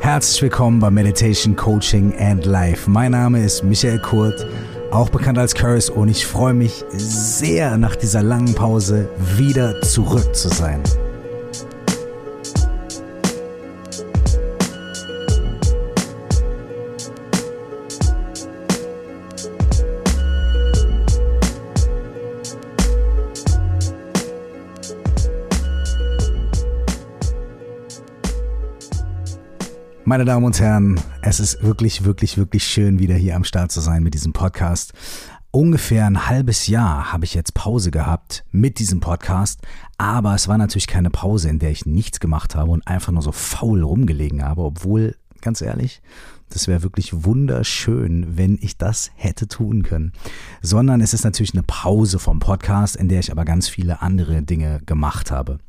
Herzlich willkommen bei Meditation Coaching and Life. Mein Name ist Michael Kurt, auch bekannt als Curse, und ich freue mich sehr, nach dieser langen Pause wieder zurück zu sein. Meine Damen und Herren, es ist wirklich, wirklich, wirklich schön, wieder hier am Start zu sein mit diesem Podcast. Ungefähr ein halbes Jahr habe ich jetzt Pause gehabt mit diesem Podcast, aber es war natürlich keine Pause, in der ich nichts gemacht habe und einfach nur so faul rumgelegen habe, obwohl, ganz ehrlich, das wäre wirklich wunderschön, wenn ich das hätte tun können. Sondern es ist natürlich eine Pause vom Podcast, in der ich aber ganz viele andere Dinge gemacht habe.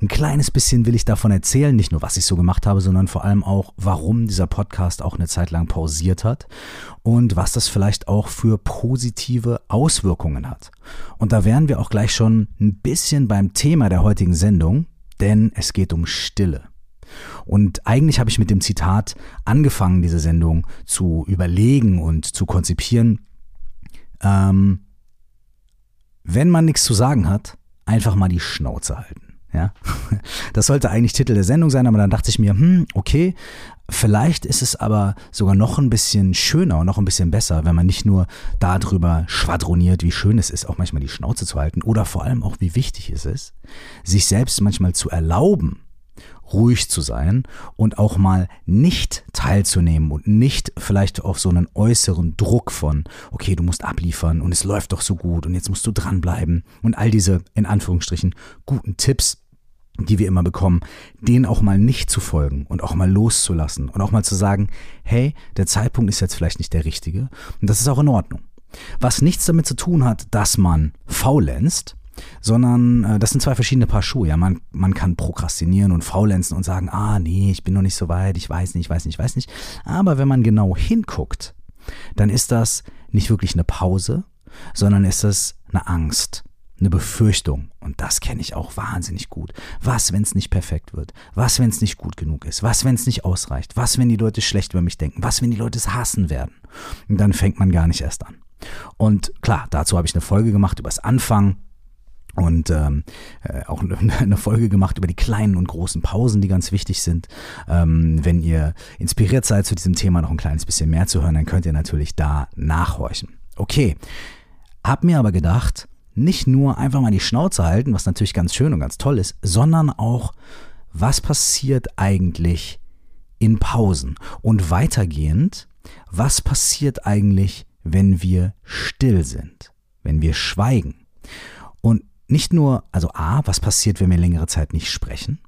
Ein kleines bisschen will ich davon erzählen, nicht nur was ich so gemacht habe, sondern vor allem auch, warum dieser Podcast auch eine Zeit lang pausiert hat und was das vielleicht auch für positive Auswirkungen hat. Und da wären wir auch gleich schon ein bisschen beim Thema der heutigen Sendung, denn es geht um Stille. Und eigentlich habe ich mit dem Zitat angefangen, diese Sendung zu überlegen und zu konzipieren. Ähm, wenn man nichts zu sagen hat, einfach mal die Schnauze halten. Ja, das sollte eigentlich Titel der Sendung sein, aber dann dachte ich mir, hm, okay, vielleicht ist es aber sogar noch ein bisschen schöner und noch ein bisschen besser, wenn man nicht nur darüber schwadroniert, wie schön es ist, auch manchmal die Schnauze zu halten oder vor allem auch, wie wichtig es ist, sich selbst manchmal zu erlauben, ruhig zu sein und auch mal nicht teilzunehmen und nicht vielleicht auf so einen äußeren Druck von, okay, du musst abliefern und es läuft doch so gut und jetzt musst du dranbleiben und all diese, in Anführungsstrichen, guten Tipps, die wir immer bekommen, denen auch mal nicht zu folgen und auch mal loszulassen und auch mal zu sagen, hey, der Zeitpunkt ist jetzt vielleicht nicht der richtige und das ist auch in Ordnung. Was nichts damit zu tun hat, dass man faulenzt, sondern äh, das sind zwei verschiedene Paar Schuhe. Ja, man, man kann prokrastinieren und faulenzen und sagen, ah nee, ich bin noch nicht so weit, ich weiß nicht, ich weiß nicht, ich weiß nicht. Aber wenn man genau hinguckt, dann ist das nicht wirklich eine Pause, sondern ist das eine Angst, eine Befürchtung. Und das kenne ich auch wahnsinnig gut. Was, wenn es nicht perfekt wird? Was, wenn es nicht gut genug ist? Was, wenn es nicht ausreicht? Was, wenn die Leute schlecht über mich denken? Was, wenn die Leute es hassen werden? Und dann fängt man gar nicht erst an. Und klar, dazu habe ich eine Folge gemacht über das Anfangen und ähm, äh, auch eine Folge gemacht über die kleinen und großen Pausen, die ganz wichtig sind. Ähm, wenn ihr inspiriert seid, zu diesem Thema noch ein kleines bisschen mehr zu hören, dann könnt ihr natürlich da nachhorchen. Okay, hab mir aber gedacht, nicht nur einfach mal die Schnauze halten, was natürlich ganz schön und ganz toll ist, sondern auch, was passiert eigentlich in Pausen? Und weitergehend, was passiert eigentlich, wenn wir still sind, wenn wir schweigen? Und nicht nur, also A, was passiert, wenn wir längere Zeit nicht sprechen,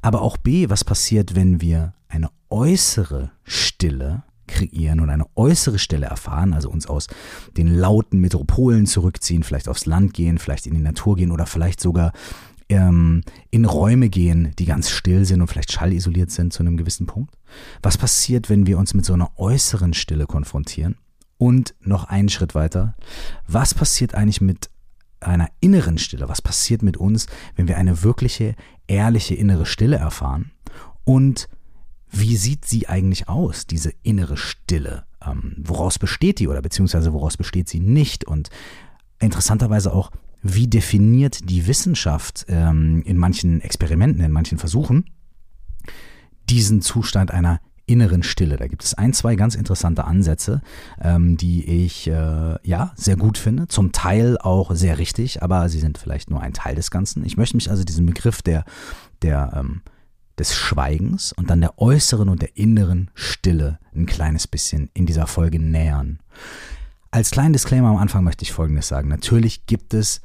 aber auch B, was passiert, wenn wir eine äußere Stille kreieren und eine äußere Stille erfahren, also uns aus den lauten Metropolen zurückziehen, vielleicht aufs Land gehen, vielleicht in die Natur gehen oder vielleicht sogar ähm, in Räume gehen, die ganz still sind und vielleicht schallisoliert sind zu einem gewissen Punkt. Was passiert, wenn wir uns mit so einer äußeren Stille konfrontieren? Und noch einen Schritt weiter, was passiert eigentlich mit einer inneren Stille. Was passiert mit uns, wenn wir eine wirkliche, ehrliche innere Stille erfahren? Und wie sieht sie eigentlich aus, diese innere Stille? Ähm, woraus besteht die oder beziehungsweise woraus besteht sie nicht? Und interessanterweise auch, wie definiert die Wissenschaft ähm, in manchen Experimenten, in manchen Versuchen diesen Zustand einer inneren Stille. Da gibt es ein, zwei ganz interessante Ansätze, ähm, die ich äh, ja sehr gut finde, zum Teil auch sehr richtig, aber sie sind vielleicht nur ein Teil des Ganzen. Ich möchte mich also diesem Begriff der, der ähm, des Schweigens und dann der äußeren und der inneren Stille ein kleines bisschen in dieser Folge nähern. Als kleinen Disclaimer am Anfang möchte ich Folgendes sagen. Natürlich gibt es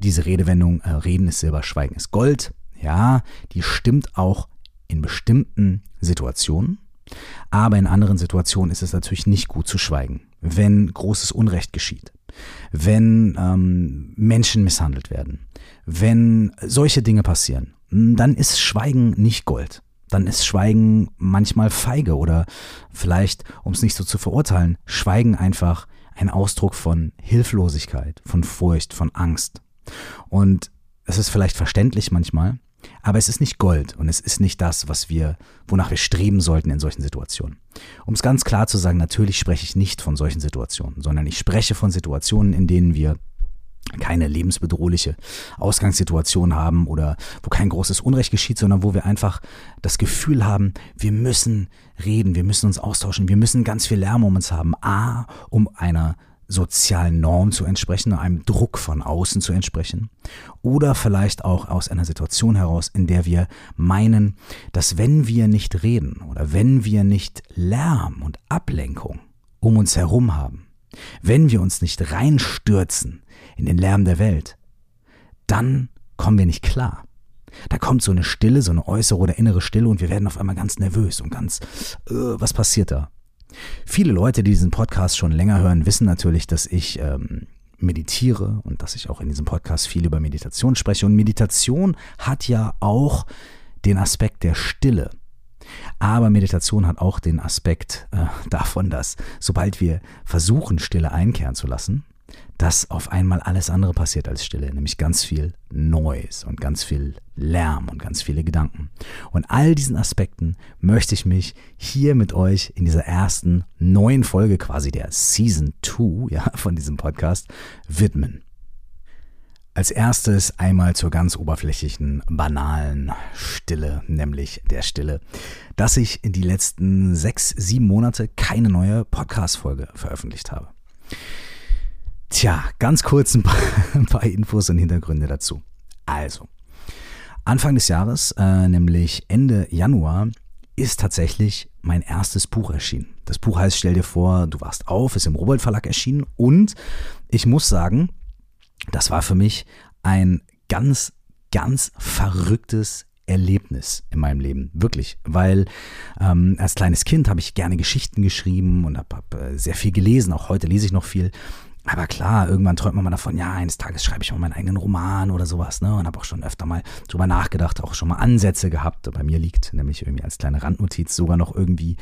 diese Redewendung, äh, Reden ist Silber, Schweigen ist Gold. Ja, die stimmt auch in bestimmten Situationen. Aber in anderen Situationen ist es natürlich nicht gut zu schweigen, wenn großes Unrecht geschieht, wenn ähm, Menschen misshandelt werden, wenn solche Dinge passieren, dann ist Schweigen nicht Gold. Dann ist Schweigen manchmal feige oder vielleicht, um es nicht so zu verurteilen, Schweigen einfach ein Ausdruck von Hilflosigkeit, von Furcht, von Angst. Und es ist vielleicht verständlich manchmal, Aber es ist nicht Gold und es ist nicht das, was wir, wonach wir streben sollten in solchen Situationen. Um es ganz klar zu sagen, natürlich spreche ich nicht von solchen Situationen, sondern ich spreche von Situationen, in denen wir keine lebensbedrohliche Ausgangssituation haben oder wo kein großes Unrecht geschieht, sondern wo wir einfach das Gefühl haben, wir müssen reden, wir müssen uns austauschen, wir müssen ganz viel Lärm um uns haben. A, um einer sozialen Norm zu entsprechen, einem Druck von außen zu entsprechen. Oder vielleicht auch aus einer Situation heraus, in der wir meinen, dass wenn wir nicht reden oder wenn wir nicht Lärm und Ablenkung um uns herum haben, wenn wir uns nicht reinstürzen in den Lärm der Welt, dann kommen wir nicht klar. Da kommt so eine Stille, so eine äußere oder innere Stille und wir werden auf einmal ganz nervös und ganz, äh, was passiert da? Viele Leute, die diesen Podcast schon länger hören, wissen natürlich, dass ich ähm, meditiere und dass ich auch in diesem Podcast viel über Meditation spreche. Und Meditation hat ja auch den Aspekt der Stille. Aber Meditation hat auch den Aspekt äh, davon, dass sobald wir versuchen, Stille einkehren zu lassen, dass auf einmal alles andere passiert als Stille, nämlich ganz viel Noise und ganz viel Lärm und ganz viele Gedanken. Und all diesen Aspekten möchte ich mich hier mit euch in dieser ersten neuen Folge quasi der Season 2 ja, von diesem Podcast widmen. Als erstes einmal zur ganz oberflächlichen, banalen Stille, nämlich der Stille, dass ich in die letzten sechs, sieben Monate keine neue Podcast-Folge veröffentlicht habe. Tja, ganz kurz ein paar, ein paar Infos und Hintergründe dazu. Also, Anfang des Jahres, äh, nämlich Ende Januar, ist tatsächlich mein erstes Buch erschienen. Das Buch heißt Stell dir vor, du warst auf, ist im Robert Verlag erschienen und ich muss sagen, das war für mich ein ganz, ganz verrücktes Erlebnis in meinem Leben, wirklich, weil ähm, als kleines Kind habe ich gerne Geschichten geschrieben und habe hab, äh, sehr viel gelesen, auch heute lese ich noch viel aber klar, irgendwann träumt man mal davon, ja, eines Tages schreibe ich mal meinen eigenen Roman oder sowas, ne? Und habe auch schon öfter mal drüber nachgedacht, auch schon mal Ansätze gehabt. Bei mir liegt nämlich irgendwie als kleine Randnotiz sogar noch irgendwie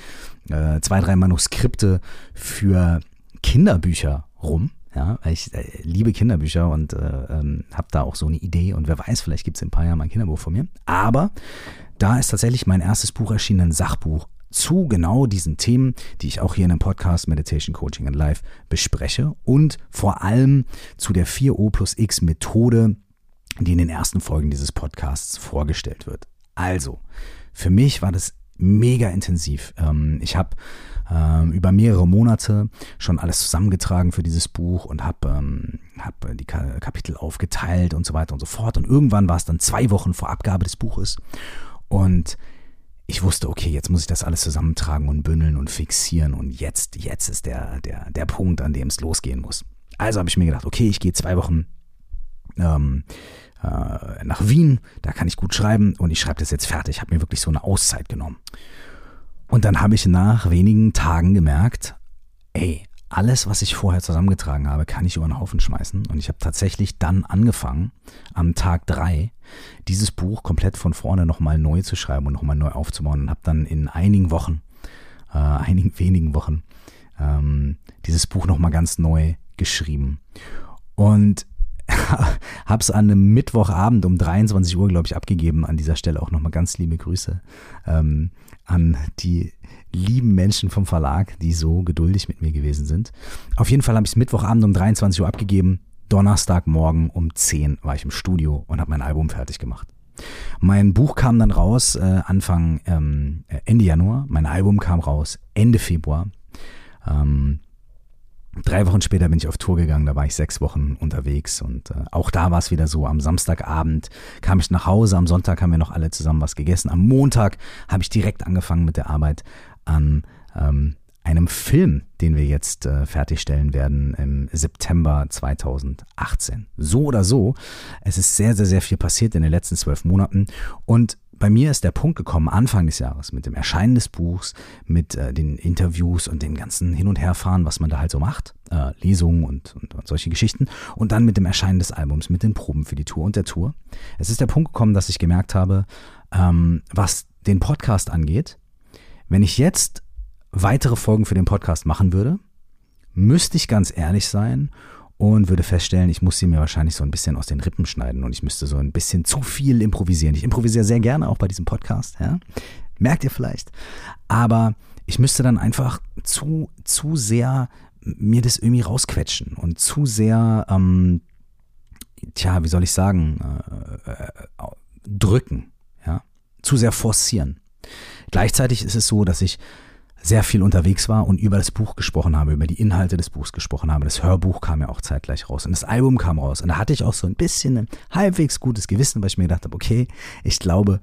äh, zwei, drei Manuskripte für Kinderbücher rum. Ja, ich äh, liebe Kinderbücher und äh, ähm, habe da auch so eine Idee und wer weiß, vielleicht gibt es in ein paar Jahren mal ein Kinderbuch von mir. Aber da ist tatsächlich mein erstes Buch erschienen, ein Sachbuch zu genau diesen Themen, die ich auch hier in dem Podcast Meditation Coaching and Life bespreche und vor allem zu der 4O plus X Methode, die in den ersten Folgen dieses Podcasts vorgestellt wird. Also, für mich war das mega intensiv. Ähm, ich habe ähm, über mehrere Monate schon alles zusammengetragen für dieses Buch und habe ähm, hab die Kapitel aufgeteilt und so weiter und so fort. Und irgendwann war es dann zwei Wochen vor Abgabe des Buches. Und ich wusste, okay, jetzt muss ich das alles zusammentragen und bündeln und fixieren und jetzt, jetzt ist der, der, der Punkt, an dem es losgehen muss. Also habe ich mir gedacht, okay, ich gehe zwei Wochen ähm, äh, nach Wien, da kann ich gut schreiben und ich schreibe das jetzt fertig. Ich habe mir wirklich so eine Auszeit genommen. Und dann habe ich nach wenigen Tagen gemerkt, ey, alles, was ich vorher zusammengetragen habe, kann ich über den Haufen schmeißen. Und ich habe tatsächlich dann angefangen, am Tag drei dieses Buch komplett von vorne nochmal neu zu schreiben und nochmal neu aufzubauen. Und habe dann in einigen Wochen, äh, einigen wenigen Wochen, ähm, dieses Buch nochmal ganz neu geschrieben. Und habe es an einem Mittwochabend um 23 Uhr, glaube ich, abgegeben. An dieser Stelle auch nochmal ganz liebe Grüße ähm, an die lieben Menschen vom Verlag, die so geduldig mit mir gewesen sind. Auf jeden Fall habe ich es Mittwochabend um 23 Uhr abgegeben. Donnerstagmorgen um 10 war ich im Studio und habe mein Album fertig gemacht. Mein Buch kam dann raus äh, Anfang ähm, Ende Januar. Mein Album kam raus Ende Februar. Ähm, Drei Wochen später bin ich auf Tour gegangen, da war ich sechs Wochen unterwegs und äh, auch da war es wieder so. Am Samstagabend kam ich nach Hause, am Sonntag haben wir noch alle zusammen was gegessen. Am Montag habe ich direkt angefangen mit der Arbeit an ähm, einem Film, den wir jetzt äh, fertigstellen werden im September 2018. So oder so, es ist sehr, sehr, sehr viel passiert in den letzten zwölf Monaten und bei mir ist der Punkt gekommen, Anfang des Jahres, mit dem Erscheinen des Buchs, mit äh, den Interviews und dem ganzen Hin- und Herfahren, was man da halt so macht, äh, Lesungen und, und, und, solche Geschichten, und dann mit dem Erscheinen des Albums, mit den Proben für die Tour und der Tour. Es ist der Punkt gekommen, dass ich gemerkt habe, ähm, was den Podcast angeht, wenn ich jetzt weitere Folgen für den Podcast machen würde, müsste ich ganz ehrlich sein und würde feststellen, ich muss sie mir wahrscheinlich so ein bisschen aus den Rippen schneiden und ich müsste so ein bisschen zu viel improvisieren. Ich improvisiere sehr gerne, auch bei diesem Podcast, ja. Merkt ihr vielleicht. Aber ich müsste dann einfach zu, zu sehr mir das irgendwie rausquetschen und zu sehr, ähm, tja, wie soll ich sagen, äh, äh, drücken, ja, zu sehr forcieren. Gleichzeitig ist es so, dass ich sehr viel unterwegs war und über das Buch gesprochen habe, über die Inhalte des Buchs gesprochen habe. Das Hörbuch kam ja auch zeitgleich raus und das Album kam raus. Und da hatte ich auch so ein bisschen ein halbwegs gutes Gewissen, weil ich mir gedacht habe, okay, ich glaube,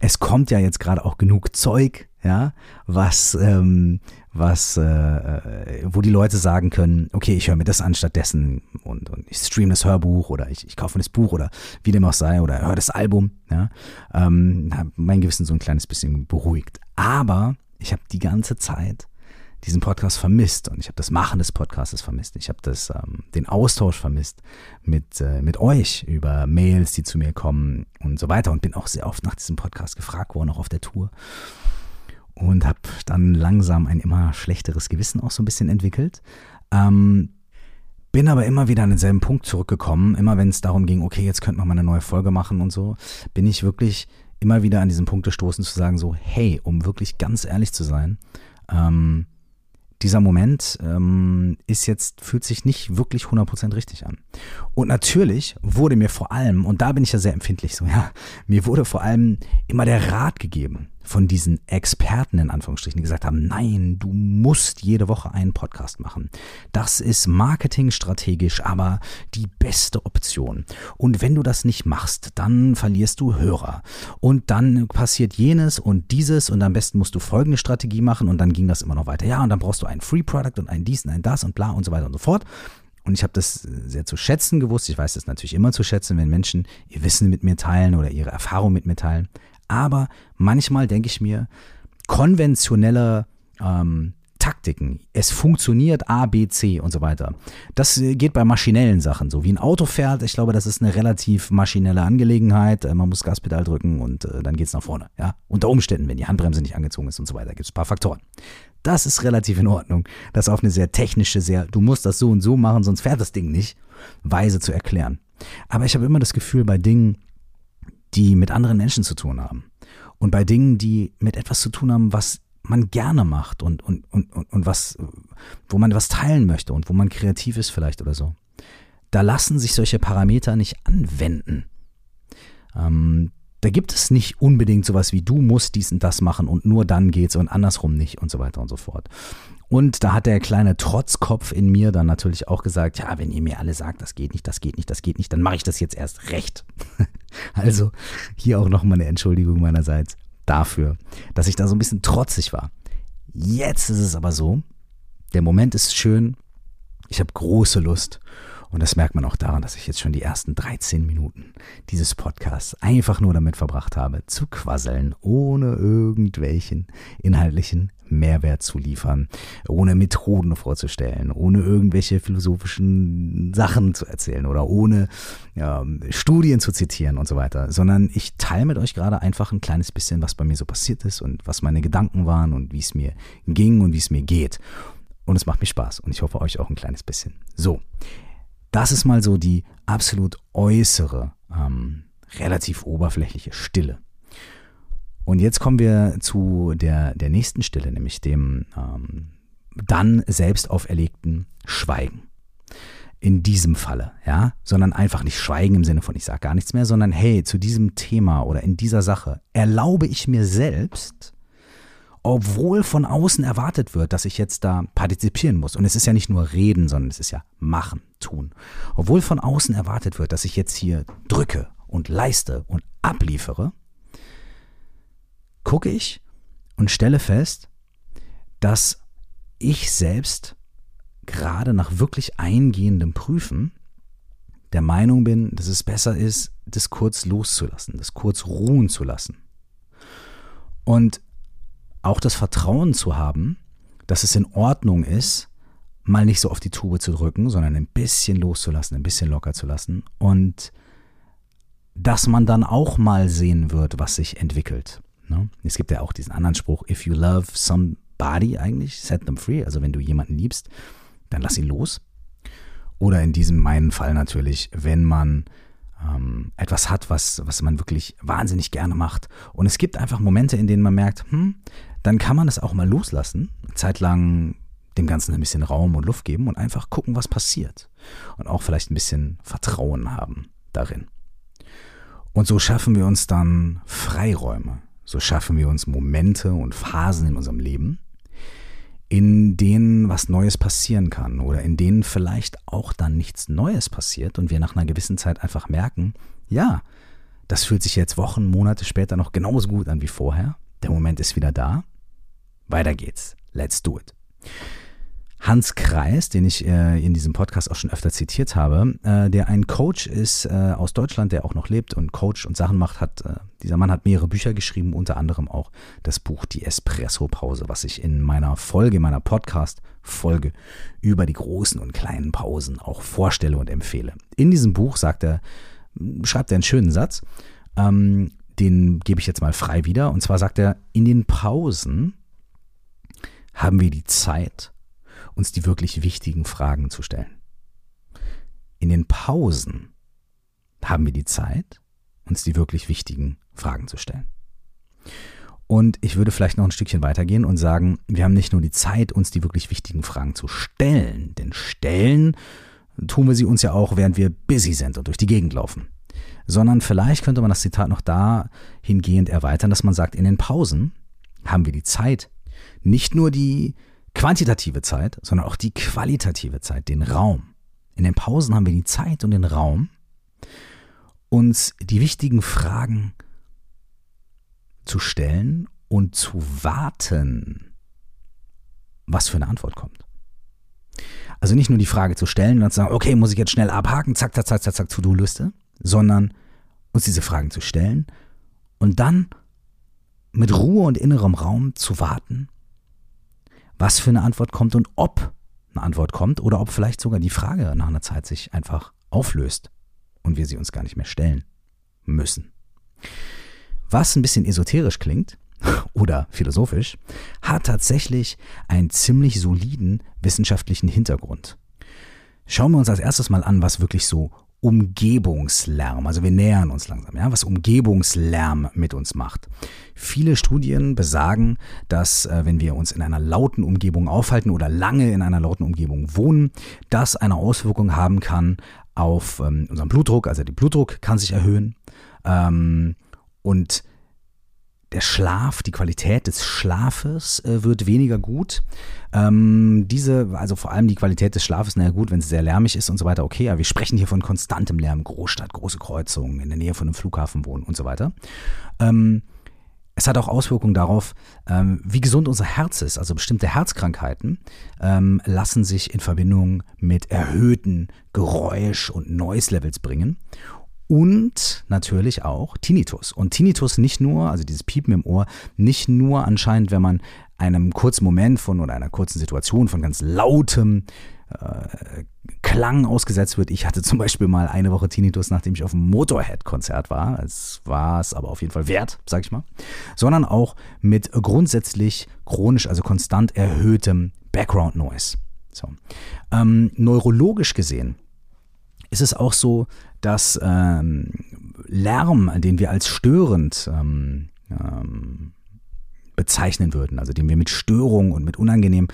es kommt ja jetzt gerade auch genug Zeug, ja, was, ähm, was, äh, äh, wo die Leute sagen können, okay, ich höre mir das an stattdessen und, und ich streame das Hörbuch oder ich, ich kaufe das Buch oder wie dem auch sei oder höre das Album, ja, ähm, mein Gewissen so ein kleines bisschen beruhigt. Aber ich habe die ganze Zeit diesen Podcast vermisst und ich habe das Machen des Podcasts vermisst. Ich habe das ähm, den Austausch vermisst mit äh, mit euch über Mails, die zu mir kommen und so weiter und bin auch sehr oft nach diesem Podcast gefragt worden, auch auf der Tour und habe dann langsam ein immer schlechteres Gewissen auch so ein bisschen entwickelt. Ähm, bin aber immer wieder an denselben Punkt zurückgekommen. Immer wenn es darum ging, okay, jetzt könnte man mal eine neue Folge machen und so, bin ich wirklich immer wieder an diesen Punkt gestoßen zu sagen so, hey, um wirklich ganz ehrlich zu sein, ähm, dieser Moment ähm, ist jetzt, fühlt sich nicht wirklich 100% richtig an. Und natürlich wurde mir vor allem, und da bin ich ja sehr empfindlich so, ja, mir wurde vor allem immer der Rat gegeben von diesen Experten in Anführungsstrichen, gesagt haben, nein, du musst jede Woche einen Podcast machen. Das ist marketingstrategisch aber die beste Option. Und wenn du das nicht machst, dann verlierst du Hörer. Und dann passiert jenes und dieses und am besten musst du folgende Strategie machen und dann ging das immer noch weiter. Ja, und dann brauchst du ein Free Product und ein dies und ein das und bla und so weiter und so fort. Und ich habe das sehr zu schätzen gewusst. Ich weiß das natürlich immer zu schätzen, wenn Menschen ihr Wissen mit mir teilen oder ihre Erfahrung mit mir teilen. Aber manchmal denke ich mir, konventionelle ähm, Taktiken, es funktioniert A, B, C und so weiter. Das äh, geht bei maschinellen Sachen so. Wie ein Auto fährt, ich glaube, das ist eine relativ maschinelle Angelegenheit. Äh, man muss Gaspedal drücken und äh, dann es nach vorne. Ja? Unter Umständen, wenn die Handbremse nicht angezogen ist und so weiter, gibt es ein paar Faktoren. Das ist relativ in Ordnung. Das auf eine sehr technische, sehr, du musst das so und so machen, sonst fährt das Ding nicht, weise zu erklären. Aber ich habe immer das Gefühl, bei Dingen, die mit anderen Menschen zu tun haben. Und bei Dingen, die mit etwas zu tun haben, was man gerne macht und, und, und, und, was, wo man was teilen möchte und wo man kreativ ist vielleicht oder so. Da lassen sich solche Parameter nicht anwenden. Ähm, da gibt es nicht unbedingt sowas wie du musst dies und das machen und nur dann geht's und andersrum nicht und so weiter und so fort. Und da hat der kleine Trotzkopf in mir dann natürlich auch gesagt, ja, wenn ihr mir alle sagt, das geht nicht, das geht nicht, das geht nicht, dann mache ich das jetzt erst recht. also hier auch nochmal eine Entschuldigung meinerseits dafür, dass ich da so ein bisschen trotzig war. Jetzt ist es aber so, der Moment ist schön, ich habe große Lust und das merkt man auch daran, dass ich jetzt schon die ersten 13 Minuten dieses Podcasts einfach nur damit verbracht habe, zu quasseln, ohne irgendwelchen inhaltlichen Mehrwert zu liefern, ohne Methoden vorzustellen, ohne irgendwelche philosophischen Sachen zu erzählen oder ohne ja, Studien zu zitieren und so weiter, sondern ich teile mit euch gerade einfach ein kleines bisschen, was bei mir so passiert ist und was meine Gedanken waren und wie es mir ging und wie es mir geht. Und es macht mir Spaß und ich hoffe euch auch ein kleines bisschen. So, das ist mal so die absolut äußere, ähm, relativ oberflächliche Stille. Und jetzt kommen wir zu der, der nächsten Stille, nämlich dem ähm, dann selbst auferlegten Schweigen. In diesem Falle, ja, sondern einfach nicht schweigen im Sinne von ich sage gar nichts mehr, sondern hey, zu diesem Thema oder in dieser Sache erlaube ich mir selbst, obwohl von außen erwartet wird, dass ich jetzt da partizipieren muss. Und es ist ja nicht nur reden, sondern es ist ja machen, tun. Obwohl von außen erwartet wird, dass ich jetzt hier drücke und leiste und abliefere, gucke ich und stelle fest, dass ich selbst gerade nach wirklich eingehendem Prüfen der Meinung bin, dass es besser ist, das kurz loszulassen, das kurz ruhen zu lassen. Und auch das Vertrauen zu haben, dass es in Ordnung ist, mal nicht so auf die Tube zu drücken, sondern ein bisschen loszulassen, ein bisschen locker zu lassen und dass man dann auch mal sehen wird, was sich entwickelt. Ne? Es gibt ja auch diesen anderen Spruch, if you love somebody eigentlich, set them free. Also wenn du jemanden liebst, dann lass ihn los. Oder in diesem meinen Fall natürlich, wenn man ähm, etwas hat, was, was man wirklich wahnsinnig gerne macht. Und es gibt einfach Momente, in denen man merkt, hm, dann kann man das auch mal loslassen, zeitlang dem Ganzen ein bisschen Raum und Luft geben und einfach gucken, was passiert. Und auch vielleicht ein bisschen Vertrauen haben darin. Und so schaffen wir uns dann Freiräume. So schaffen wir uns Momente und Phasen in unserem Leben, in denen was Neues passieren kann oder in denen vielleicht auch dann nichts Neues passiert und wir nach einer gewissen Zeit einfach merken, ja, das fühlt sich jetzt Wochen, Monate später noch genauso gut an wie vorher. Der Moment ist wieder da. Weiter geht's. Let's do it. Hans Kreis, den ich äh, in diesem Podcast auch schon öfter zitiert habe, äh, der ein Coach ist äh, aus Deutschland, der auch noch lebt und Coach und Sachen macht, hat, äh, dieser Mann hat mehrere Bücher geschrieben, unter anderem auch das Buch Die Espresso-Pause, was ich in meiner Folge, meiner Podcast-Folge über die großen und kleinen Pausen auch vorstelle und empfehle. In diesem Buch sagt er, schreibt er einen schönen Satz, ähm, den gebe ich jetzt mal frei wieder, und zwar sagt er, in den Pausen haben wir die Zeit, uns die wirklich wichtigen Fragen zu stellen. In den Pausen haben wir die Zeit, uns die wirklich wichtigen Fragen zu stellen. Und ich würde vielleicht noch ein Stückchen weitergehen und sagen, wir haben nicht nur die Zeit, uns die wirklich wichtigen Fragen zu stellen, denn stellen tun wir sie uns ja auch, während wir busy sind und durch die Gegend laufen. Sondern vielleicht könnte man das Zitat noch dahingehend erweitern, dass man sagt, in den Pausen haben wir die Zeit, nicht nur die quantitative Zeit, sondern auch die qualitative Zeit, den Raum. In den Pausen haben wir die Zeit und den Raum, uns die wichtigen Fragen zu stellen und zu warten, was für eine Antwort kommt. Also nicht nur die Frage zu stellen und zu sagen, okay, muss ich jetzt schnell abhaken, zack, zack, zack, zack, zack, To-Do-Liste, sondern uns diese Fragen zu stellen und dann mit Ruhe und innerem Raum zu warten was für eine Antwort kommt und ob eine Antwort kommt oder ob vielleicht sogar die Frage nach einer Zeit sich einfach auflöst und wir sie uns gar nicht mehr stellen müssen. Was ein bisschen esoterisch klingt oder philosophisch, hat tatsächlich einen ziemlich soliden wissenschaftlichen Hintergrund. Schauen wir uns als erstes mal an, was wirklich so Umgebungslärm. Also wir nähern uns langsam, ja, was Umgebungslärm mit uns macht. Viele Studien besagen, dass äh, wenn wir uns in einer lauten Umgebung aufhalten oder lange in einer lauten Umgebung wohnen, das eine Auswirkung haben kann auf ähm, unseren Blutdruck. Also der Blutdruck kann sich erhöhen ähm, und der Schlaf, die Qualität des Schlafes äh, wird weniger gut. Ähm, diese, also vor allem die Qualität des Schlafes, naja gut, wenn es sehr lärmig ist und so weiter, okay, aber wir sprechen hier von konstantem Lärm, Großstadt, große Kreuzungen, in der Nähe von einem Flughafen wohnen und so weiter. Ähm, es hat auch Auswirkungen darauf, ähm, wie gesund unser Herz ist. Also bestimmte Herzkrankheiten ähm, lassen sich in Verbindung mit erhöhten Geräusch- und Noise-Levels bringen und natürlich auch Tinnitus. Und Tinnitus nicht nur, also dieses Piepen im Ohr, nicht nur anscheinend, wenn man einem kurzen Moment von oder einer kurzen Situation von ganz lautem äh, Klang ausgesetzt wird. Ich hatte zum Beispiel mal eine Woche Tinnitus, nachdem ich auf einem Motorhead-Konzert war. Es war es aber auf jeden Fall wert, sag ich mal. Sondern auch mit grundsätzlich chronisch, also konstant erhöhtem Background Noise. So. Ähm, neurologisch gesehen ist es auch so, dass ähm, Lärm, den wir als störend ähm, ähm, bezeichnen würden, also den wir mit Störung und mit unangenehmen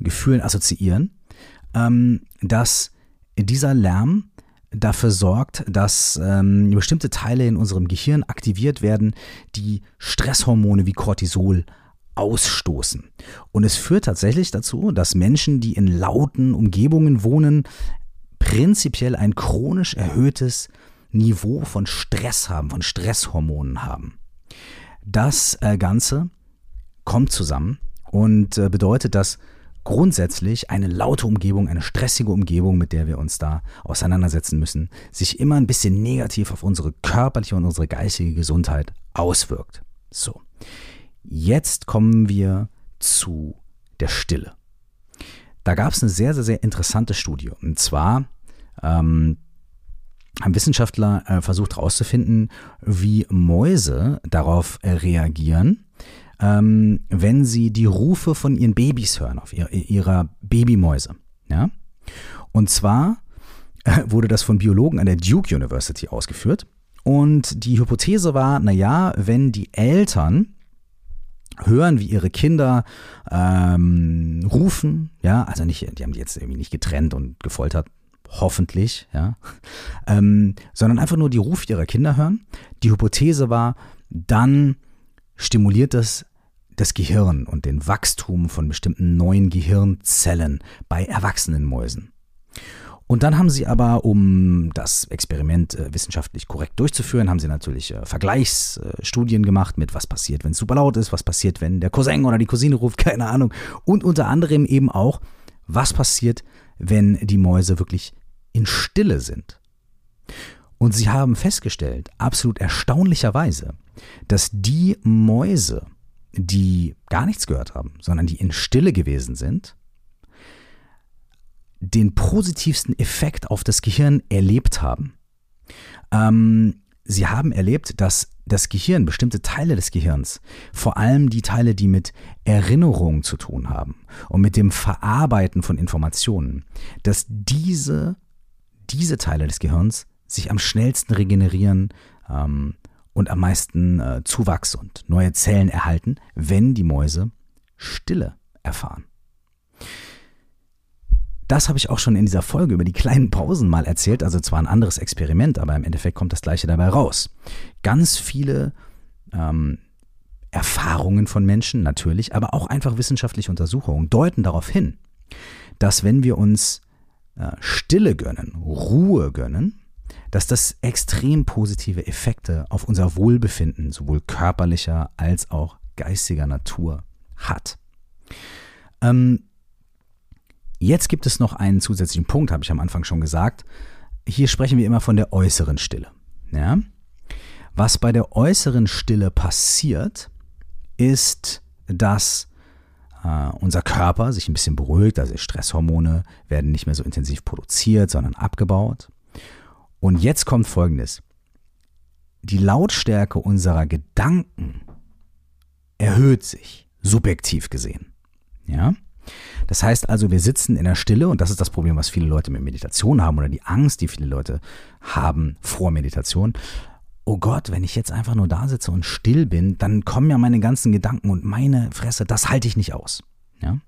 Gefühlen assoziieren, ähm, dass dieser Lärm dafür sorgt, dass ähm, bestimmte Teile in unserem Gehirn aktiviert werden, die Stresshormone wie Cortisol ausstoßen. Und es führt tatsächlich dazu, dass Menschen, die in lauten Umgebungen wohnen, prinzipiell ein chronisch erhöhtes Niveau von Stress haben, von Stresshormonen haben. Das äh, Ganze kommt zusammen und äh, bedeutet, dass grundsätzlich eine laute Umgebung, eine stressige Umgebung, mit der wir uns da auseinandersetzen müssen, sich immer ein bisschen negativ auf unsere körperliche und unsere geistige Gesundheit auswirkt. So, jetzt kommen wir zu der Stille. Da gab es eine sehr, sehr, sehr interessante Studie. Und zwar ähm, haben Wissenschaftler äh, versucht herauszufinden, wie Mäuse darauf äh, reagieren, ähm, wenn sie die Rufe von ihren Babys hören, auf ihr, ihrer Babymäuse. Ja? Und zwar wurde das von Biologen an der Duke University ausgeführt. Und die Hypothese war, naja, wenn die Eltern hören, wie ihre Kinder ähm, rufen, ja, also nicht, die haben die jetzt irgendwie nicht getrennt und gefoltert, hoffentlich, ja, ähm, sondern einfach nur die Ruf ihrer Kinder hören. Die Hypothese war, dann stimuliert das das Gehirn und den Wachstum von bestimmten neuen Gehirnzellen bei erwachsenen Mäusen. Und dann haben sie aber, um das Experiment äh, wissenschaftlich korrekt durchzuführen, haben sie natürlich äh, Vergleichsstudien gemacht mit, was passiert, wenn es super laut ist, was passiert, wenn der Cousin oder die Cousine ruft, keine Ahnung. Und unter anderem eben auch, was passiert, wenn die Mäuse wirklich in Stille sind. Und sie haben festgestellt, absolut erstaunlicherweise, dass die Mäuse, die gar nichts gehört haben, sondern die in Stille gewesen sind, den positivsten Effekt auf das Gehirn erlebt haben. Ähm, sie haben erlebt, dass das Gehirn, bestimmte Teile des Gehirns, vor allem die Teile, die mit Erinnerung zu tun haben und mit dem Verarbeiten von Informationen, dass diese, diese Teile des Gehirns sich am schnellsten regenerieren ähm, und am meisten äh, Zuwachs und neue Zellen erhalten, wenn die Mäuse Stille erfahren. Das habe ich auch schon in dieser Folge über die kleinen Pausen mal erzählt, also zwar ein anderes Experiment, aber im Endeffekt kommt das gleiche dabei raus. Ganz viele ähm, Erfahrungen von Menschen natürlich, aber auch einfach wissenschaftliche Untersuchungen deuten darauf hin, dass wenn wir uns äh, Stille gönnen, Ruhe gönnen, dass das extrem positive Effekte auf unser Wohlbefinden, sowohl körperlicher als auch geistiger Natur hat. Ähm, jetzt gibt es noch einen zusätzlichen Punkt, habe ich am Anfang schon gesagt. Hier sprechen wir immer von der äußeren Stille. Ja? Was bei der äußeren Stille passiert, ist, dass äh, unser Körper sich ein bisschen beruhigt, also Stresshormone werden nicht mehr so intensiv produziert, sondern abgebaut. Und jetzt kommt Folgendes. Die Lautstärke unserer Gedanken erhöht sich, subjektiv gesehen. Ja? Das heißt also, wir sitzen in der Stille und das ist das Problem, was viele Leute mit Meditation haben oder die Angst, die viele Leute haben vor Meditation. Oh Gott, wenn ich jetzt einfach nur da sitze und still bin, dann kommen ja meine ganzen Gedanken und meine Fresse, das halte ich nicht aus. Ja?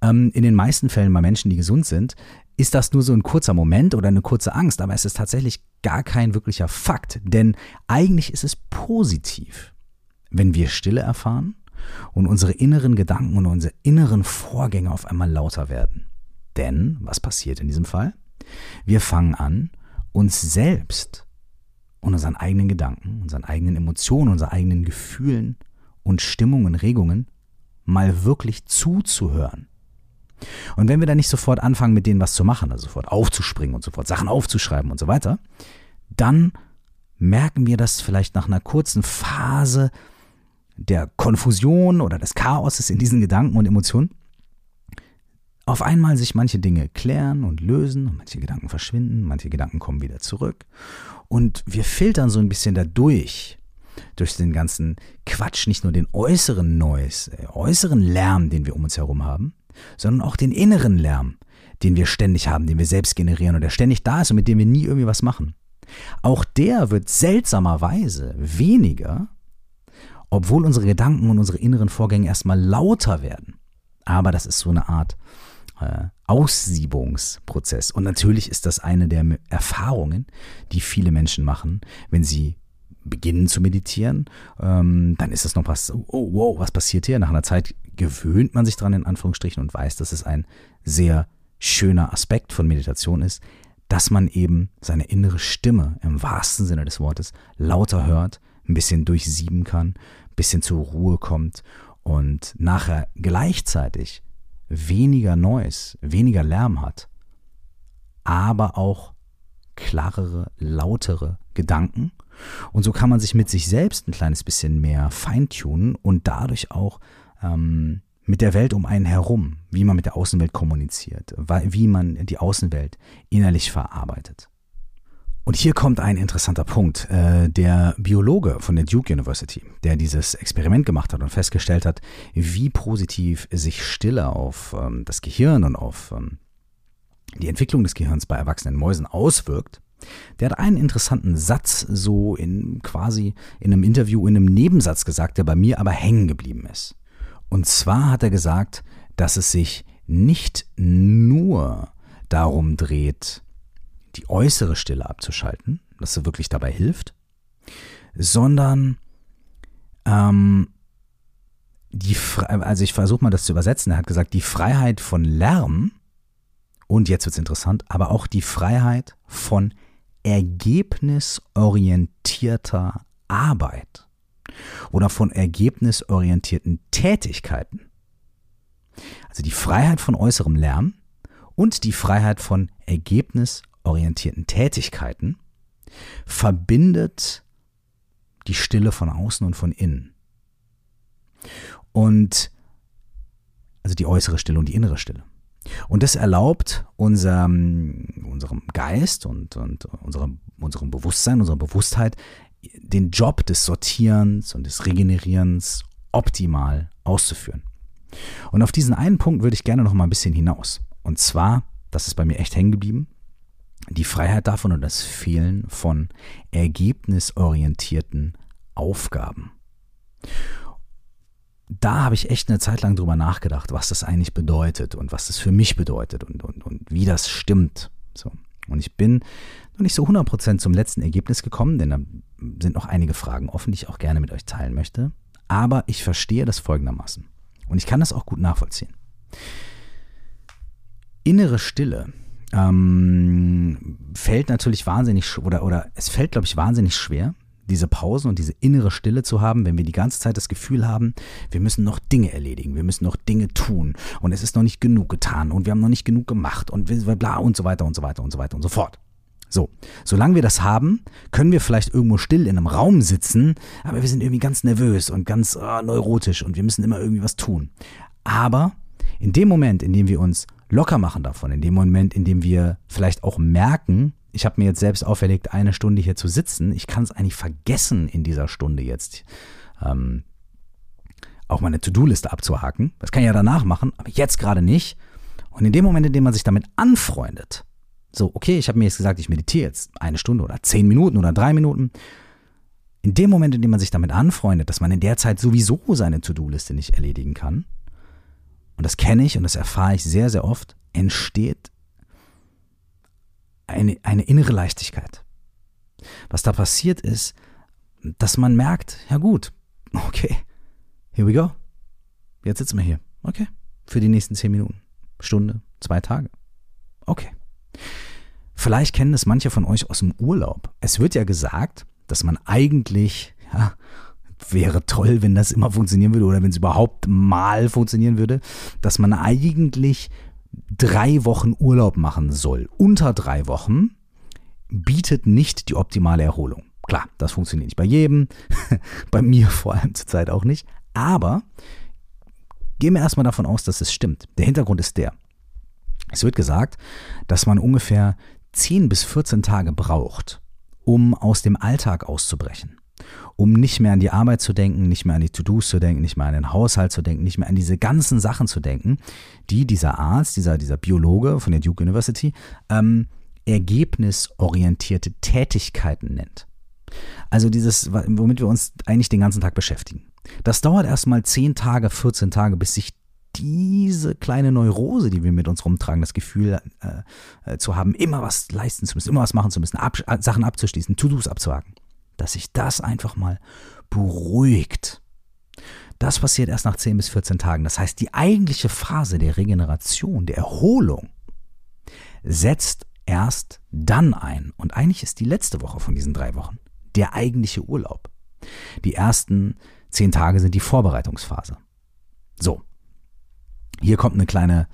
Ähm, in den meisten Fällen bei Menschen, die gesund sind, ist das nur so ein kurzer Moment oder eine kurze Angst, aber es ist tatsächlich gar kein wirklicher Fakt, denn eigentlich ist es positiv, wenn wir Stille erfahren und unsere inneren Gedanken und unsere inneren Vorgänge auf einmal lauter werden. Denn, was passiert in diesem Fall? Wir fangen an, uns selbst und unseren eigenen Gedanken, unseren eigenen Emotionen, unseren eigenen Gefühlen und Stimmungen, Regungen mal wirklich zuzuhören. Und wenn wir dann nicht sofort anfangen, mit denen was zu machen, also sofort aufzuspringen und sofort Sachen aufzuschreiben und so weiter, dann merken wir, dass vielleicht nach einer kurzen Phase der Konfusion oder des Chaoses in diesen Gedanken und Emotionen auf einmal sich manche Dinge klären und lösen und manche Gedanken verschwinden, manche Gedanken kommen wieder zurück. Und wir filtern so ein bisschen dadurch, durch den ganzen Quatsch, nicht nur den äußeren Noise, äh, äußeren Lärm, den wir um uns herum haben, sondern auch den inneren Lärm, den wir ständig haben, den wir selbst generieren und der ständig da ist und mit dem wir nie irgendwie was machen. Auch der wird seltsamerweise weniger, obwohl unsere Gedanken und unsere inneren Vorgänge erstmal lauter werden. Aber das ist so eine Art äh, Aussiebungsprozess. Und natürlich ist das eine der Erfahrungen, die viele Menschen machen, wenn sie beginnen zu meditieren, ähm, dann ist das noch was, oh, wow, was passiert hier? Nach einer Zeit gewöhnt man sich dran in Anführungsstrichen und weiß, dass es ein sehr schöner Aspekt von Meditation ist, dass man eben seine innere Stimme im wahrsten Sinne des Wortes lauter hört, ein bisschen durchsieben kann, ein bisschen zur Ruhe kommt und nachher gleichzeitig weniger Noise, weniger Lärm hat, aber auch klarere, lautere Gedanken. Und so kann man sich mit sich selbst ein kleines bisschen mehr feintunen und dadurch auch ähm, mit der Welt um einen herum, wie man mit der Außenwelt kommuniziert, wie man die Außenwelt innerlich verarbeitet. Und hier kommt ein interessanter Punkt. Äh, der Biologe von der Duke University, der dieses Experiment gemacht hat und festgestellt hat, wie positiv sich Stille auf ähm, das Gehirn und auf ähm, die Entwicklung des Gehirns bei erwachsenen Mäusen auswirkt, der hat einen interessanten Satz so in quasi in einem Interview, in einem Nebensatz gesagt, der bei mir aber hängen geblieben ist. Und zwar hat er gesagt, dass es sich nicht nur darum dreht, die äußere Stille abzuschalten, dass sie wirklich dabei hilft, sondern ähm, die, also ich versuche mal das zu übersetzen, er hat gesagt, die Freiheit von Lärm und jetzt wird es interessant, aber auch die Freiheit von ergebnisorientierter Arbeit oder von ergebnisorientierten Tätigkeiten. Also die Freiheit von äußerem Lärm und die Freiheit von ergebnisorientierten Tätigkeiten verbindet die Stille von außen und von innen. Und also die äußere Stille und die innere Stille. Und das erlaubt unserem, unserem Geist und, und unserem, unserem Bewusstsein, unserer Bewusstheit, den Job des Sortierens und des Regenerierens optimal auszuführen. Und auf diesen einen Punkt würde ich gerne noch mal ein bisschen hinaus. Und zwar, das ist bei mir echt hängen geblieben, die Freiheit davon und das Fehlen von ergebnisorientierten Aufgaben da habe ich echt eine Zeit lang drüber nachgedacht, was das eigentlich bedeutet und was das für mich bedeutet und, und, und wie das stimmt. So. Und ich bin noch nicht so 100% zum letzten Ergebnis gekommen, denn da sind noch einige Fragen offen, die ich auch gerne mit euch teilen möchte. Aber ich verstehe das folgendermaßen. Und ich kann das auch gut nachvollziehen. Innere Stille ähm, fällt natürlich wahnsinnig, oder, oder es fällt, glaube ich, wahnsinnig schwer, diese Pausen und diese innere Stille zu haben, wenn wir die ganze Zeit das Gefühl haben, wir müssen noch Dinge erledigen, wir müssen noch Dinge tun und es ist noch nicht genug getan und wir haben noch nicht genug gemacht und bla und so weiter und so weiter und so weiter und so fort. So, solange wir das haben, können wir vielleicht irgendwo still in einem Raum sitzen, aber wir sind irgendwie ganz nervös und ganz oh, neurotisch und wir müssen immer irgendwie was tun. Aber in dem Moment, in dem wir uns locker machen davon, in dem Moment, in dem wir vielleicht auch merken, ich habe mir jetzt selbst auferlegt, eine Stunde hier zu sitzen. Ich kann es eigentlich vergessen, in dieser Stunde jetzt ähm, auch meine To-Do-Liste abzuhaken. Das kann ich ja danach machen, aber jetzt gerade nicht. Und in dem Moment, in dem man sich damit anfreundet, so, okay, ich habe mir jetzt gesagt, ich meditiere jetzt eine Stunde oder zehn Minuten oder drei Minuten. In dem Moment, in dem man sich damit anfreundet, dass man in der Zeit sowieso seine To-Do-Liste nicht erledigen kann, und das kenne ich und das erfahre ich sehr, sehr oft, entsteht eine, eine innere Leichtigkeit. Was da passiert ist, dass man merkt, ja gut, okay, here we go. Jetzt sitzen wir hier. Okay. Für die nächsten zehn Minuten. Stunde, zwei Tage. Okay. Vielleicht kennen es manche von euch aus dem Urlaub. Es wird ja gesagt, dass man eigentlich, ja, wäre toll, wenn das immer funktionieren würde oder wenn es überhaupt mal funktionieren würde, dass man eigentlich drei Wochen Urlaub machen soll, unter drei Wochen, bietet nicht die optimale Erholung. Klar, das funktioniert nicht bei jedem, bei mir vor allem zurzeit auch nicht, aber gehen wir erstmal davon aus, dass es stimmt. Der Hintergrund ist der. Es wird gesagt, dass man ungefähr 10 bis 14 Tage braucht, um aus dem Alltag auszubrechen um nicht mehr an die Arbeit zu denken, nicht mehr an die To-Dos zu denken, nicht mehr an den Haushalt zu denken, nicht mehr an diese ganzen Sachen zu denken, die dieser Arzt, dieser, dieser Biologe von der Duke University, ähm, ergebnisorientierte Tätigkeiten nennt. Also dieses, womit wir uns eigentlich den ganzen Tag beschäftigen. Das dauert erstmal 10 Tage, 14 Tage, bis sich diese kleine Neurose, die wir mit uns rumtragen, das Gefühl äh, äh, zu haben, immer was leisten zu müssen, immer was machen zu müssen, ab, Sachen abzuschließen, To-Dos abzuhaken dass sich das einfach mal beruhigt. Das passiert erst nach 10 bis 14 Tagen. Das heißt, die eigentliche Phase der Regeneration, der Erholung, setzt erst dann ein. Und eigentlich ist die letzte Woche von diesen drei Wochen der eigentliche Urlaub. Die ersten zehn Tage sind die Vorbereitungsphase. So, hier kommt eine kleine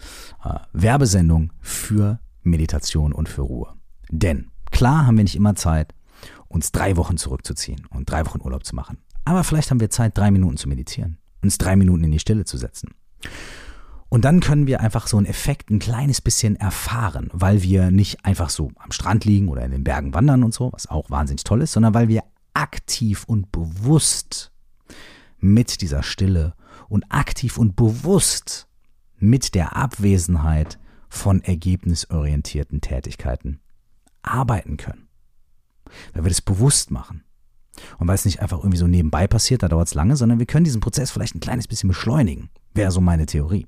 äh, Werbesendung für Meditation und für Ruhe. Denn klar haben wir nicht immer Zeit, uns drei Wochen zurückzuziehen und drei Wochen Urlaub zu machen. Aber vielleicht haben wir Zeit, drei Minuten zu meditieren, uns drei Minuten in die Stille zu setzen. Und dann können wir einfach so einen Effekt ein kleines bisschen erfahren, weil wir nicht einfach so am Strand liegen oder in den Bergen wandern und so, was auch wahnsinnig toll ist, sondern weil wir aktiv und bewusst mit dieser Stille und aktiv und bewusst mit der Abwesenheit von ergebnisorientierten Tätigkeiten arbeiten können. Weil wir das bewusst machen. Und weil es nicht einfach irgendwie so nebenbei passiert, da dauert es lange, sondern wir können diesen Prozess vielleicht ein kleines bisschen beschleunigen. Wäre so meine Theorie.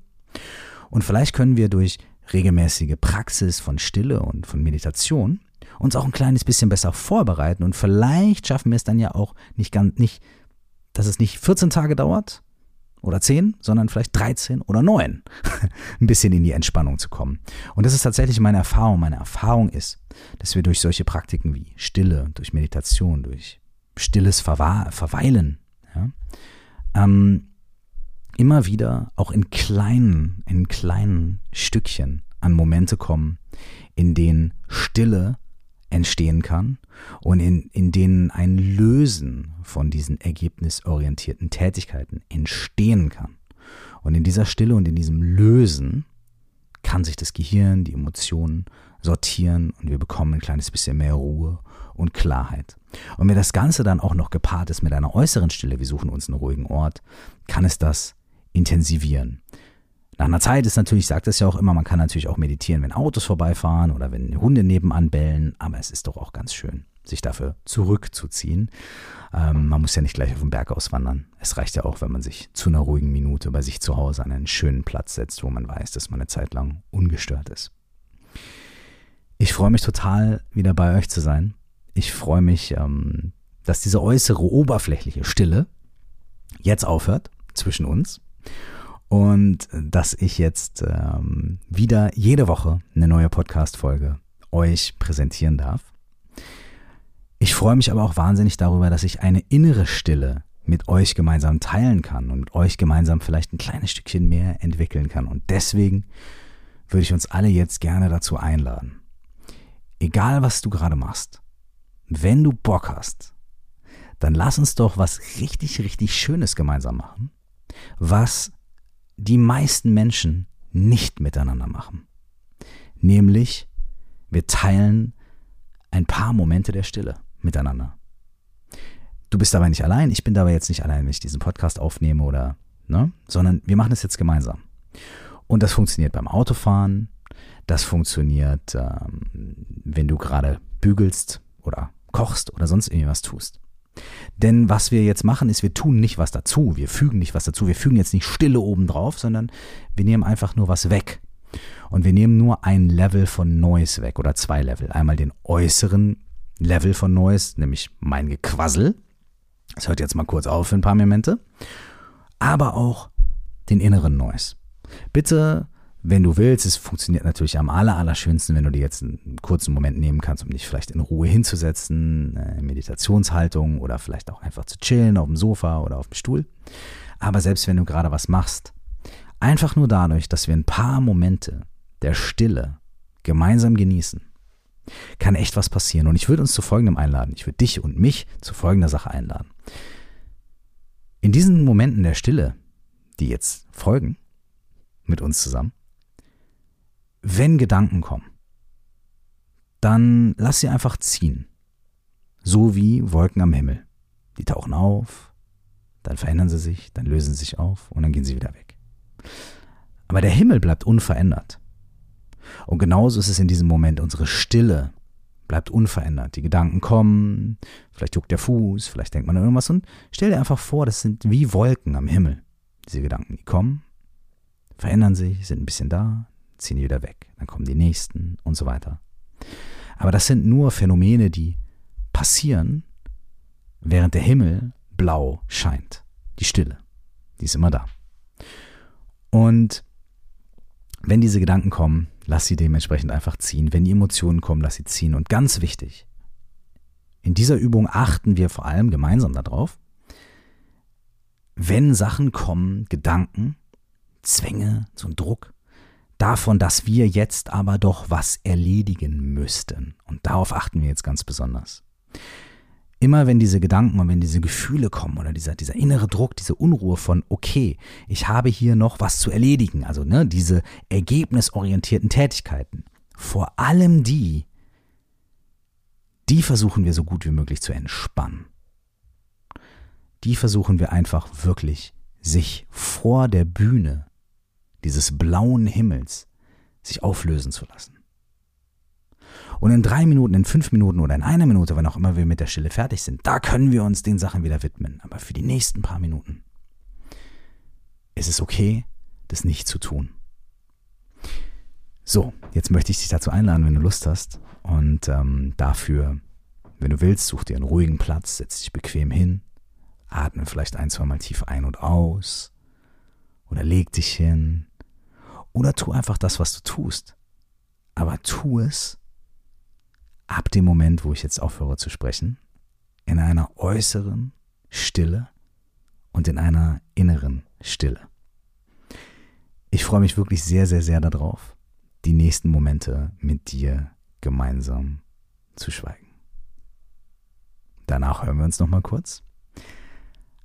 Und vielleicht können wir durch regelmäßige Praxis von Stille und von Meditation uns auch ein kleines bisschen besser vorbereiten und vielleicht schaffen wir es dann ja auch nicht ganz, nicht, dass es nicht 14 Tage dauert oder 10, sondern vielleicht 13 oder 9, ein bisschen in die Entspannung zu kommen. Und das ist tatsächlich meine Erfahrung. Meine Erfahrung ist, dass wir durch solche Praktiken wie Stille, durch Meditation, durch stilles Verweilen, ja, ähm, immer wieder auch in kleinen, in kleinen Stückchen an Momente kommen, in denen Stille entstehen kann und in, in denen ein Lösen von diesen ergebnisorientierten Tätigkeiten entstehen kann. Und in dieser Stille und in diesem Lösen kann sich das Gehirn, die Emotionen sortieren und wir bekommen ein kleines bisschen mehr Ruhe und Klarheit. Und wenn das Ganze dann auch noch gepaart ist mit einer äußeren Stille, wir suchen uns einen ruhigen Ort, kann es das intensivieren. Nach einer Zeit ist natürlich, ich sage das ja auch immer, man kann natürlich auch meditieren, wenn Autos vorbeifahren oder wenn Hunde nebenan bellen, aber es ist doch auch ganz schön, sich dafür zurückzuziehen. Ähm, man muss ja nicht gleich auf den Berg auswandern. Es reicht ja auch, wenn man sich zu einer ruhigen Minute bei sich zu Hause an einen schönen Platz setzt, wo man weiß, dass man eine Zeit lang ungestört ist. Ich freue mich total, wieder bei euch zu sein. Ich freue mich, ähm, dass diese äußere oberflächliche Stille jetzt aufhört zwischen uns und dass ich jetzt ähm, wieder jede Woche eine neue Podcast-Folge euch präsentieren darf. Ich freue mich aber auch wahnsinnig darüber, dass ich eine innere Stille mit euch gemeinsam teilen kann und mit euch gemeinsam vielleicht ein kleines Stückchen mehr entwickeln kann. Und deswegen würde ich uns alle jetzt gerne dazu einladen. Egal was du gerade machst, wenn du Bock hast, dann lass uns doch was richtig, richtig Schönes gemeinsam machen, was die meisten Menschen nicht miteinander machen. Nämlich, wir teilen ein paar Momente der Stille miteinander. Du bist dabei nicht allein, ich bin dabei jetzt nicht allein, wenn ich diesen Podcast aufnehme oder, ne, sondern wir machen es jetzt gemeinsam. Und das funktioniert beim Autofahren, das funktioniert, ähm, wenn du gerade bügelst oder kochst oder sonst irgendwas tust. Denn was wir jetzt machen, ist, wir tun nicht was dazu, wir fügen nicht was dazu, wir fügen jetzt nicht Stille oben drauf, sondern wir nehmen einfach nur was weg. Und wir nehmen nur ein Level von Noise weg oder zwei Level. Einmal den äußeren Level von Noise, nämlich mein Gequassel. Das hört jetzt mal kurz auf für ein paar Momente. Aber auch den inneren Noise. Bitte wenn du willst, es funktioniert natürlich am aller, allerschönsten, wenn du dir jetzt einen kurzen Moment nehmen kannst, um dich vielleicht in Ruhe hinzusetzen, in Meditationshaltung oder vielleicht auch einfach zu chillen auf dem Sofa oder auf dem Stuhl. Aber selbst wenn du gerade was machst, einfach nur dadurch, dass wir ein paar Momente der Stille gemeinsam genießen, kann echt was passieren. Und ich würde uns zu folgendem einladen. Ich würde dich und mich zu folgender Sache einladen. In diesen Momenten der Stille, die jetzt folgen, mit uns zusammen, wenn Gedanken kommen, dann lass sie einfach ziehen. So wie Wolken am Himmel. Die tauchen auf, dann verändern sie sich, dann lösen sie sich auf und dann gehen sie wieder weg. Aber der Himmel bleibt unverändert. Und genauso ist es in diesem Moment. Unsere Stille bleibt unverändert. Die Gedanken kommen, vielleicht juckt der Fuß, vielleicht denkt man an irgendwas und stell dir einfach vor, das sind wie Wolken am Himmel. Diese Gedanken, die kommen, verändern sich, sind ein bisschen da, ziehen die wieder weg, dann kommen die nächsten und so weiter. Aber das sind nur Phänomene, die passieren, während der Himmel blau scheint. Die Stille, die ist immer da. Und wenn diese Gedanken kommen, lass sie dementsprechend einfach ziehen. Wenn die Emotionen kommen, lass sie ziehen. Und ganz wichtig, in dieser Übung achten wir vor allem gemeinsam darauf, wenn Sachen kommen, Gedanken, Zwänge, so ein Druck, davon, dass wir jetzt aber doch was erledigen müssten. Und darauf achten wir jetzt ganz besonders. Immer wenn diese Gedanken und wenn diese Gefühle kommen oder dieser, dieser innere Druck, diese Unruhe von, okay, ich habe hier noch was zu erledigen, also ne, diese ergebnisorientierten Tätigkeiten, vor allem die, die versuchen wir so gut wie möglich zu entspannen. Die versuchen wir einfach wirklich sich vor der Bühne dieses blauen Himmels sich auflösen zu lassen. Und in drei Minuten, in fünf Minuten oder in einer Minute, wann auch immer wir mit der Stille fertig sind, da können wir uns den Sachen wieder widmen. Aber für die nächsten paar Minuten ist es okay, das nicht zu tun. So, jetzt möchte ich dich dazu einladen, wenn du Lust hast. Und ähm, dafür, wenn du willst, such dir einen ruhigen Platz, setz dich bequem hin, atme vielleicht ein, zweimal tief ein und aus. Oder leg dich hin. Oder tu einfach das, was du tust. Aber tu es ab dem Moment, wo ich jetzt aufhöre zu sprechen, in einer äußeren Stille und in einer inneren Stille. Ich freue mich wirklich sehr, sehr, sehr darauf, die nächsten Momente mit dir gemeinsam zu schweigen. Danach hören wir uns nochmal kurz.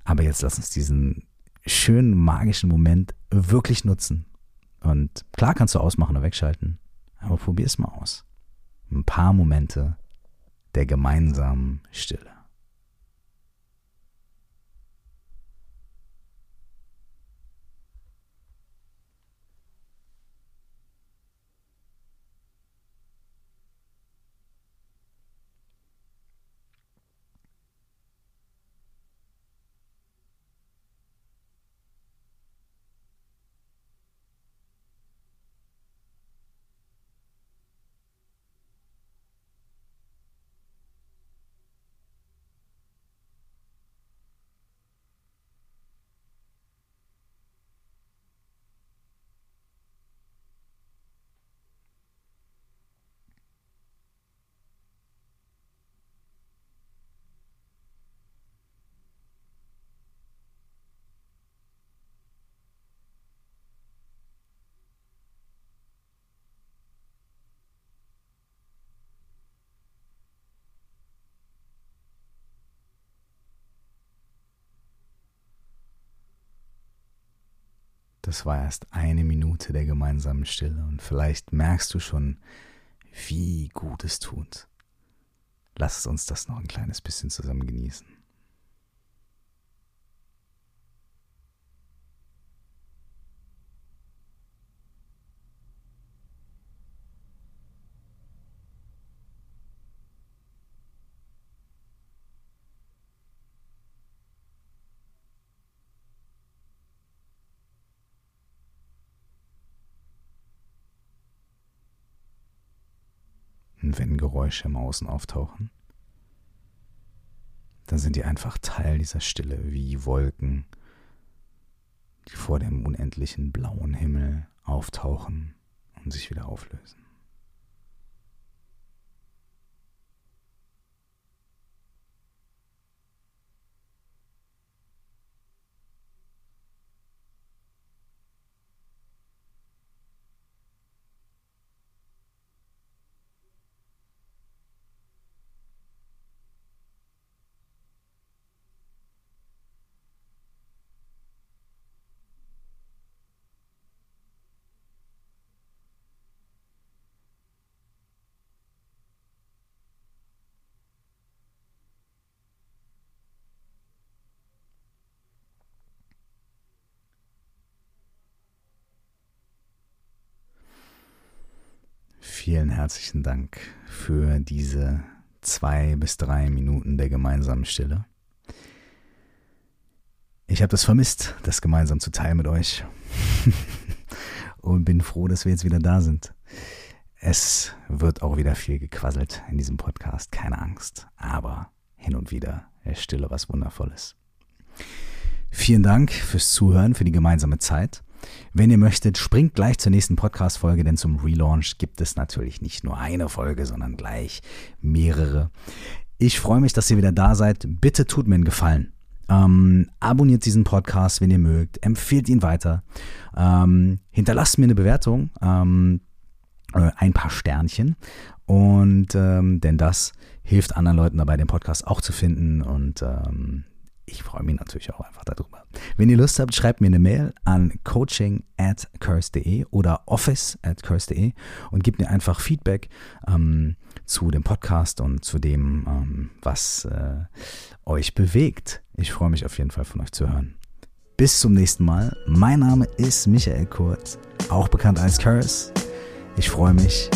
Aber jetzt lass uns diesen schönen magischen Moment wirklich nutzen. Und klar kannst du ausmachen oder wegschalten, aber probier es mal aus. Ein paar Momente der gemeinsamen Stille. Das war erst eine Minute der gemeinsamen Stille und vielleicht merkst du schon, wie gut es tut. Lass uns das noch ein kleines bisschen zusammen genießen. Wenn Geräusche im Außen auftauchen, dann sind die einfach Teil dieser Stille, wie Wolken, die vor dem unendlichen blauen Himmel auftauchen und sich wieder auflösen. Vielen herzlichen Dank für diese zwei bis drei Minuten der gemeinsamen Stille. Ich habe das vermisst, das gemeinsam zu teilen mit euch. Und bin froh, dass wir jetzt wieder da sind. Es wird auch wieder viel gequasselt in diesem Podcast, keine Angst. Aber hin und wieder ist Stille was Wundervolles. Vielen Dank fürs Zuhören, für die gemeinsame Zeit. Wenn ihr möchtet, springt gleich zur nächsten Podcast-Folge, denn zum Relaunch gibt es natürlich nicht nur eine Folge, sondern gleich mehrere. Ich freue mich, dass ihr wieder da seid. Bitte tut mir einen Gefallen. Ähm, abonniert diesen Podcast, wenn ihr mögt. Empfehlt ihn weiter. Ähm, hinterlasst mir eine Bewertung. Ähm, äh, ein paar Sternchen. Und ähm, denn das hilft anderen Leuten dabei, den Podcast auch zu finden. Und ähm, ich freue mich natürlich auch einfach darüber. Wenn ihr Lust habt, schreibt mir eine Mail an coaching at curse.de oder office at curse.de und gebt mir einfach Feedback ähm, zu dem Podcast und zu dem, ähm, was äh, euch bewegt. Ich freue mich auf jeden Fall von euch zu hören. Bis zum nächsten Mal. Mein Name ist Michael Kurt, auch bekannt als Curse. Ich freue mich,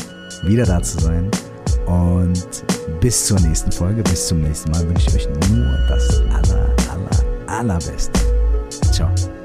wieder da zu sein. Und bis zur nächsten Folge, bis zum nächsten Mal wünsche ich euch nur das aller, aller, allerbeste. Ciao.